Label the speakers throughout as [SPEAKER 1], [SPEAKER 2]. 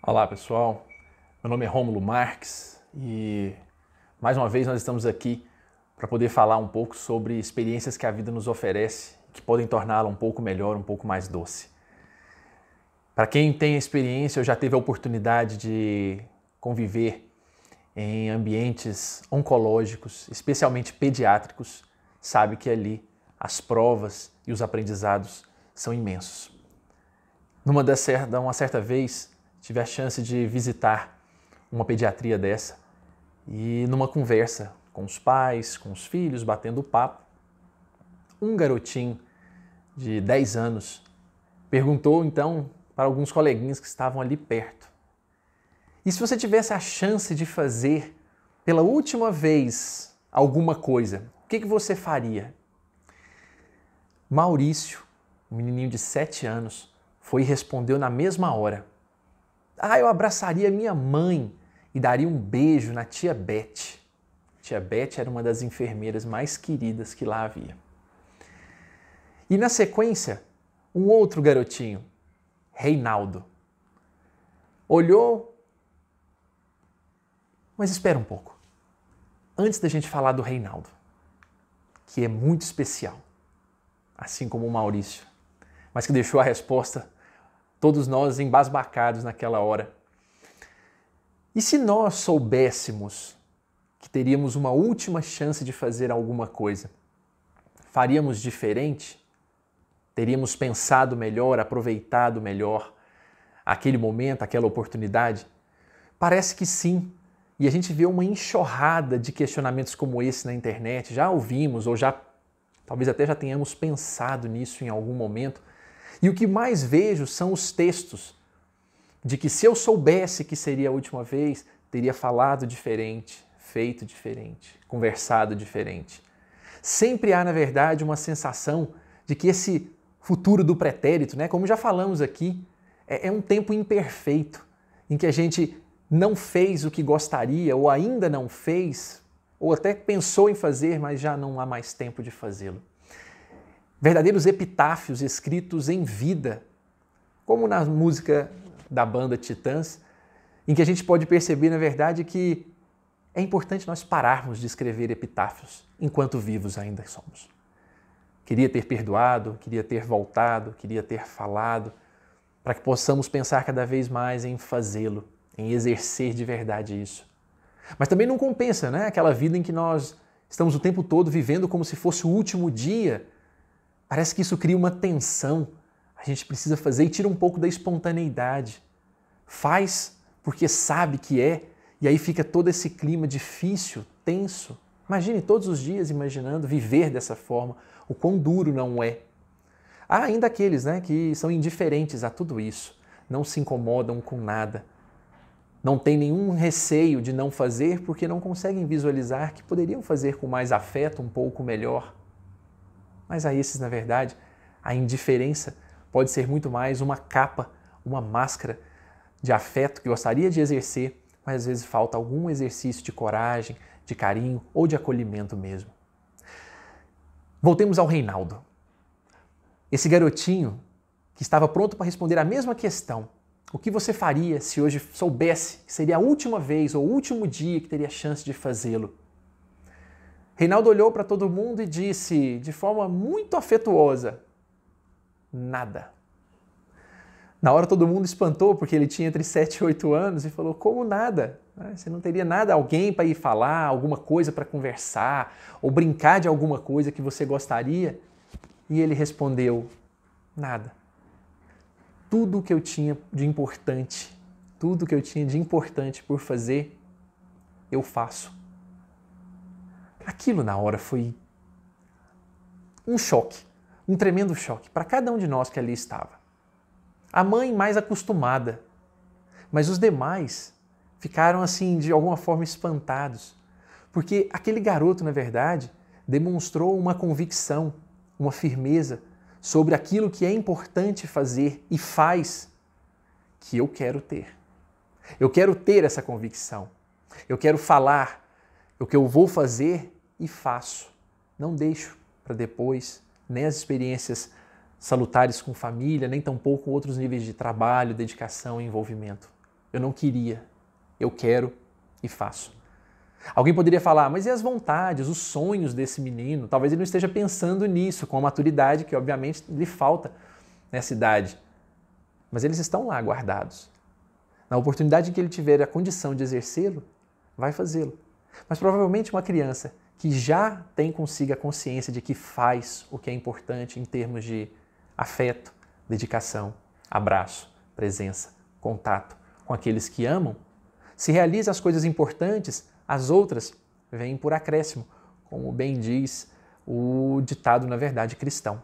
[SPEAKER 1] Olá pessoal, meu nome é Rômulo Marques e mais uma vez nós estamos aqui para poder falar um pouco sobre experiências que a vida nos oferece que podem torná-la um pouco melhor, um pouco mais doce. Para quem tem experiência ou já teve a oportunidade de conviver em ambientes oncológicos, especialmente pediátricos, sabe que ali as provas e os aprendizados são imensos. Numa certa, uma certa vez, tive a chance de visitar uma pediatria dessa e numa conversa com os pais, com os filhos, batendo papo, um garotinho de 10 anos perguntou então para alguns coleguinhas que estavam ali perto: E se você tivesse a chance de fazer pela última vez alguma coisa, o que, que você faria? Maurício, um menininho de 7 anos, foi e respondeu na mesma hora: Ah, eu abraçaria minha mãe e daria um beijo na tia Beth. Tia Beth era uma das enfermeiras mais queridas que lá havia. E na sequência, um outro garotinho, Reinaldo. Olhou. Mas espera um pouco. Antes da gente falar do Reinaldo, que é muito especial, assim como o Maurício, mas que deixou a resposta todos nós embasbacados naquela hora. E se nós soubéssemos que teríamos uma última chance de fazer alguma coisa, faríamos diferente? Teríamos pensado melhor, aproveitado melhor aquele momento, aquela oportunidade? Parece que sim. E a gente vê uma enxurrada de questionamentos como esse na internet. Já ouvimos ou já talvez até já tenhamos pensado nisso em algum momento. E o que mais vejo são os textos de que se eu soubesse que seria a última vez, teria falado diferente, feito diferente, conversado diferente. Sempre há, na verdade, uma sensação de que esse futuro do pretérito, né? Como já falamos aqui, é, é um tempo imperfeito em que a gente não fez o que gostaria ou ainda não fez, ou até pensou em fazer, mas já não há mais tempo de fazê-lo. Verdadeiros epitáfios escritos em vida, como na música da banda Titãs, em que a gente pode perceber, na verdade, que é importante nós pararmos de escrever epitáfios enquanto vivos ainda somos. Queria ter perdoado, queria ter voltado, queria ter falado, para que possamos pensar cada vez mais em fazê-lo, em exercer de verdade isso. Mas também não compensa, né? Aquela vida em que nós estamos o tempo todo vivendo como se fosse o último dia. Parece que isso cria uma tensão. A gente precisa fazer e tira um pouco da espontaneidade. Faz porque sabe que é, e aí fica todo esse clima difícil, tenso. Imagine todos os dias imaginando viver dessa forma, o quão duro não é. Há ainda aqueles né, que são indiferentes a tudo isso, não se incomodam com nada, não têm nenhum receio de não fazer porque não conseguem visualizar que poderiam fazer com mais afeto, um pouco melhor. Mas a esses, na verdade, a indiferença pode ser muito mais uma capa, uma máscara de afeto que gostaria de exercer, mas às vezes falta algum exercício de coragem, de carinho ou de acolhimento mesmo. Voltemos ao Reinaldo. Esse garotinho que estava pronto para responder a mesma questão. O que você faria se hoje soubesse que seria a última vez ou o último dia que teria chance de fazê-lo? Reinaldo olhou para todo mundo e disse, de forma muito afetuosa: Nada. Na hora todo mundo espantou, porque ele tinha entre 7 e 8 anos, e falou: Como nada? Né? Você não teria nada, alguém para ir falar, alguma coisa para conversar, ou brincar de alguma coisa que você gostaria? E ele respondeu: Nada. Tudo que eu tinha de importante, tudo que eu tinha de importante por fazer, eu faço. Aquilo na hora foi um choque, um tremendo choque para cada um de nós que ali estava. A mãe mais acostumada, mas os demais ficaram assim de alguma forma espantados, porque aquele garoto, na verdade, demonstrou uma convicção, uma firmeza sobre aquilo que é importante fazer e faz que eu quero ter. Eu quero ter essa convicção. Eu quero falar o que eu vou fazer e faço. Não deixo para depois nem as experiências salutares com família, nem tampouco outros níveis de trabalho, dedicação e envolvimento. Eu não queria. Eu quero e faço. Alguém poderia falar, mas e as vontades, os sonhos desse menino? Talvez ele não esteja pensando nisso com a maturidade que, obviamente, lhe falta nessa idade. Mas eles estão lá guardados. Na oportunidade que ele tiver a condição de exercê-lo, vai fazê-lo. Mas provavelmente uma criança que já tem consigo a consciência de que faz o que é importante em termos de afeto, dedicação, abraço, presença, contato com aqueles que amam, se realiza as coisas importantes, as outras vêm por acréscimo, como bem diz o ditado, na verdade, cristão.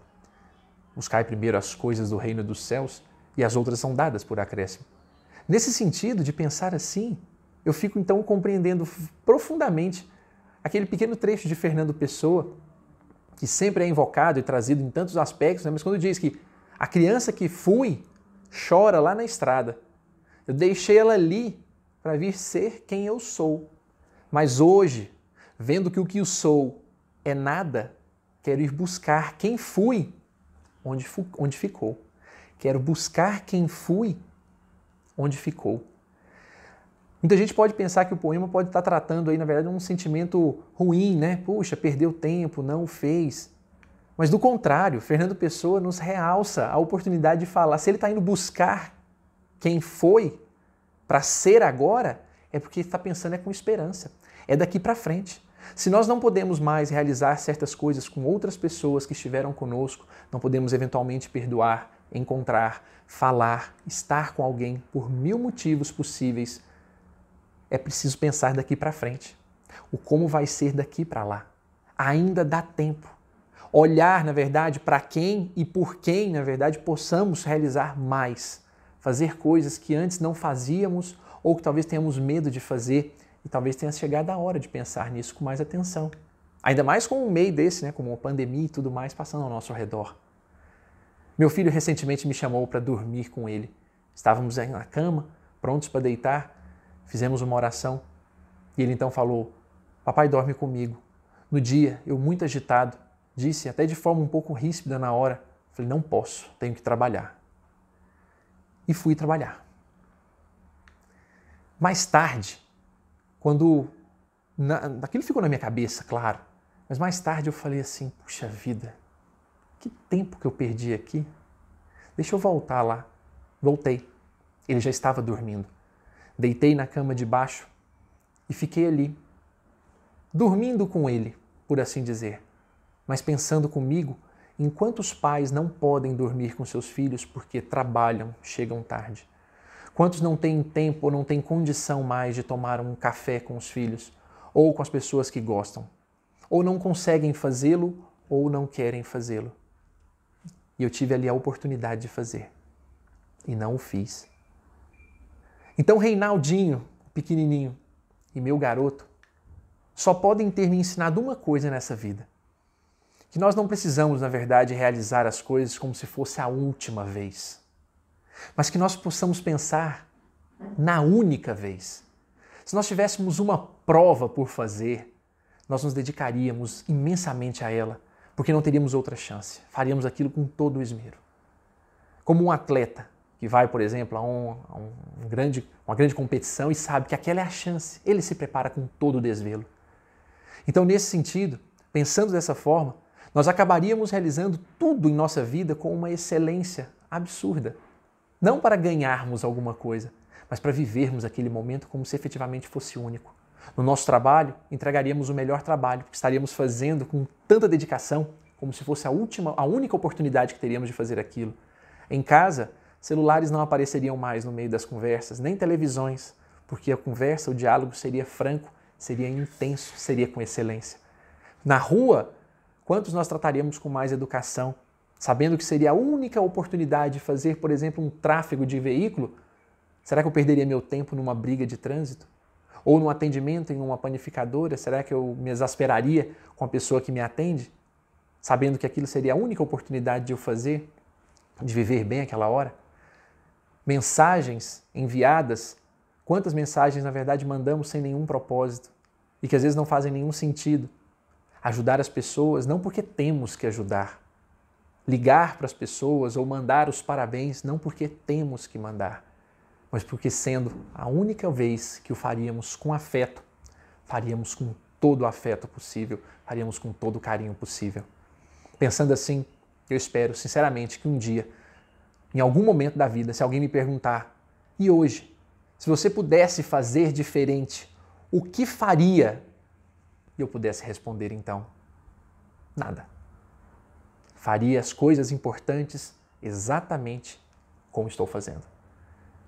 [SPEAKER 1] Buscai primeiro as coisas do reino dos céus e as outras são dadas por acréscimo. Nesse sentido de pensar assim, eu fico então compreendendo profundamente aquele pequeno trecho de Fernando Pessoa, que sempre é invocado e trazido em tantos aspectos, né? mas quando diz que a criança que fui chora lá na estrada, eu deixei ela ali para vir ser quem eu sou. Mas hoje, vendo que o que eu sou é nada, quero ir buscar quem fui, onde, onde ficou. Quero buscar quem fui, onde ficou. Muita gente pode pensar que o poema pode estar tratando aí, na verdade, um sentimento ruim, né? Puxa, perdeu tempo, não o fez. Mas do contrário, Fernando Pessoa nos realça a oportunidade de falar. Se ele está indo buscar quem foi para ser agora, é porque está pensando é com esperança. É daqui para frente. Se nós não podemos mais realizar certas coisas com outras pessoas que estiveram conosco, não podemos eventualmente perdoar, encontrar, falar, estar com alguém por mil motivos possíveis é preciso pensar daqui para frente. O como vai ser daqui para lá. Ainda dá tempo. Olhar, na verdade, para quem e por quem, na verdade, possamos realizar mais. Fazer coisas que antes não fazíamos ou que talvez tenhamos medo de fazer e talvez tenha chegado a hora de pensar nisso com mais atenção. Ainda mais com um meio desse, né, como a pandemia e tudo mais passando ao nosso redor. Meu filho recentemente me chamou para dormir com ele. Estávamos aí na cama, prontos para deitar, Fizemos uma oração e ele então falou: Papai dorme comigo. No dia, eu muito agitado, disse, até de forma um pouco ríspida na hora: Falei, não posso, tenho que trabalhar. E fui trabalhar. Mais tarde, quando. Na, aquilo ficou na minha cabeça, claro, mas mais tarde eu falei assim: puxa vida, que tempo que eu perdi aqui. Deixa eu voltar lá. Voltei. Ele já estava dormindo. Deitei na cama de baixo e fiquei ali, dormindo com ele, por assim dizer, mas pensando comigo em quantos pais não podem dormir com seus filhos porque trabalham, chegam tarde. Quantos não têm tempo ou não têm condição mais de tomar um café com os filhos ou com as pessoas que gostam, ou não conseguem fazê-lo ou não querem fazê-lo. E eu tive ali a oportunidade de fazer e não o fiz. Então, Reinaldinho, pequenininho, e meu garoto, só podem ter me ensinado uma coisa nessa vida: que nós não precisamos, na verdade, realizar as coisas como se fosse a última vez, mas que nós possamos pensar na única vez. Se nós tivéssemos uma prova por fazer, nós nos dedicaríamos imensamente a ela, porque não teríamos outra chance. Faríamos aquilo com todo o esmero. Como um atleta que vai, por exemplo, a, um, a um grande, uma grande competição e sabe que aquela é a chance, ele se prepara com todo o desvelo. Então, nesse sentido, pensando dessa forma, nós acabaríamos realizando tudo em nossa vida com uma excelência absurda. Não para ganharmos alguma coisa, mas para vivermos aquele momento como se efetivamente fosse único. No nosso trabalho, entregaríamos o melhor trabalho, porque estaríamos fazendo com tanta dedicação, como se fosse a última, a única oportunidade que teríamos de fazer aquilo. Em casa, Celulares não apareceriam mais no meio das conversas, nem televisões, porque a conversa, o diálogo seria franco, seria intenso, seria com excelência. Na rua, quantos nós trataríamos com mais educação, sabendo que seria a única oportunidade de fazer, por exemplo, um tráfego de veículo? Será que eu perderia meu tempo numa briga de trânsito? Ou num atendimento em uma panificadora? Será que eu me exasperaria com a pessoa que me atende? Sabendo que aquilo seria a única oportunidade de eu fazer, de viver bem aquela hora? Mensagens enviadas, quantas mensagens na verdade mandamos sem nenhum propósito e que às vezes não fazem nenhum sentido. Ajudar as pessoas não porque temos que ajudar. Ligar para as pessoas ou mandar os parabéns não porque temos que mandar, mas porque sendo a única vez que o faríamos com afeto, faríamos com todo o afeto possível, faríamos com todo o carinho possível. Pensando assim, eu espero sinceramente que um dia, em algum momento da vida, se alguém me perguntar, e hoje, se você pudesse fazer diferente, o que faria? E eu pudesse responder então, nada. Faria as coisas importantes exatamente como estou fazendo.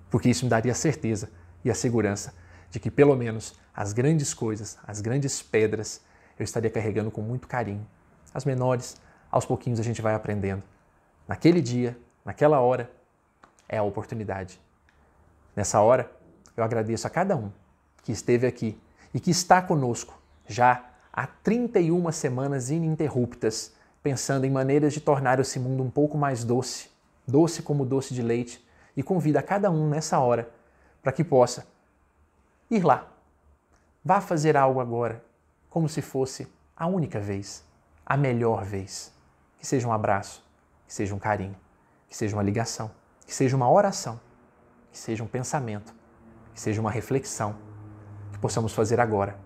[SPEAKER 1] Porque isso me daria a certeza e a segurança de que pelo menos as grandes coisas, as grandes pedras, eu estaria carregando com muito carinho. As menores, aos pouquinhos a gente vai aprendendo. Naquele dia, naquela hora, é a oportunidade. Nessa hora, eu agradeço a cada um que esteve aqui e que está conosco já há 31 semanas ininterruptas, pensando em maneiras de tornar esse mundo um pouco mais doce, doce como doce de leite, e convida a cada um nessa hora para que possa ir lá. Vá fazer algo agora, como se fosse a única vez, a melhor vez. Que seja um abraço, que seja um carinho, que seja uma ligação, que seja uma oração, que seja um pensamento, que seja uma reflexão, que possamos fazer agora.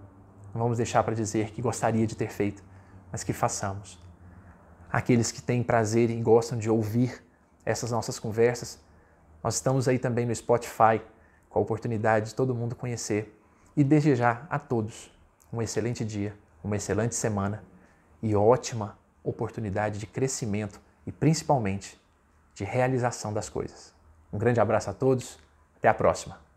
[SPEAKER 1] Não vamos deixar para dizer que gostaria de ter feito, mas que façamos. Aqueles que têm prazer e gostam de ouvir essas nossas conversas, nós estamos aí também no Spotify, com a oportunidade de todo mundo conhecer e desejar a todos um excelente dia, uma excelente semana e ótima oportunidade de crescimento e principalmente de realização das coisas. Um grande abraço a todos, até a próxima!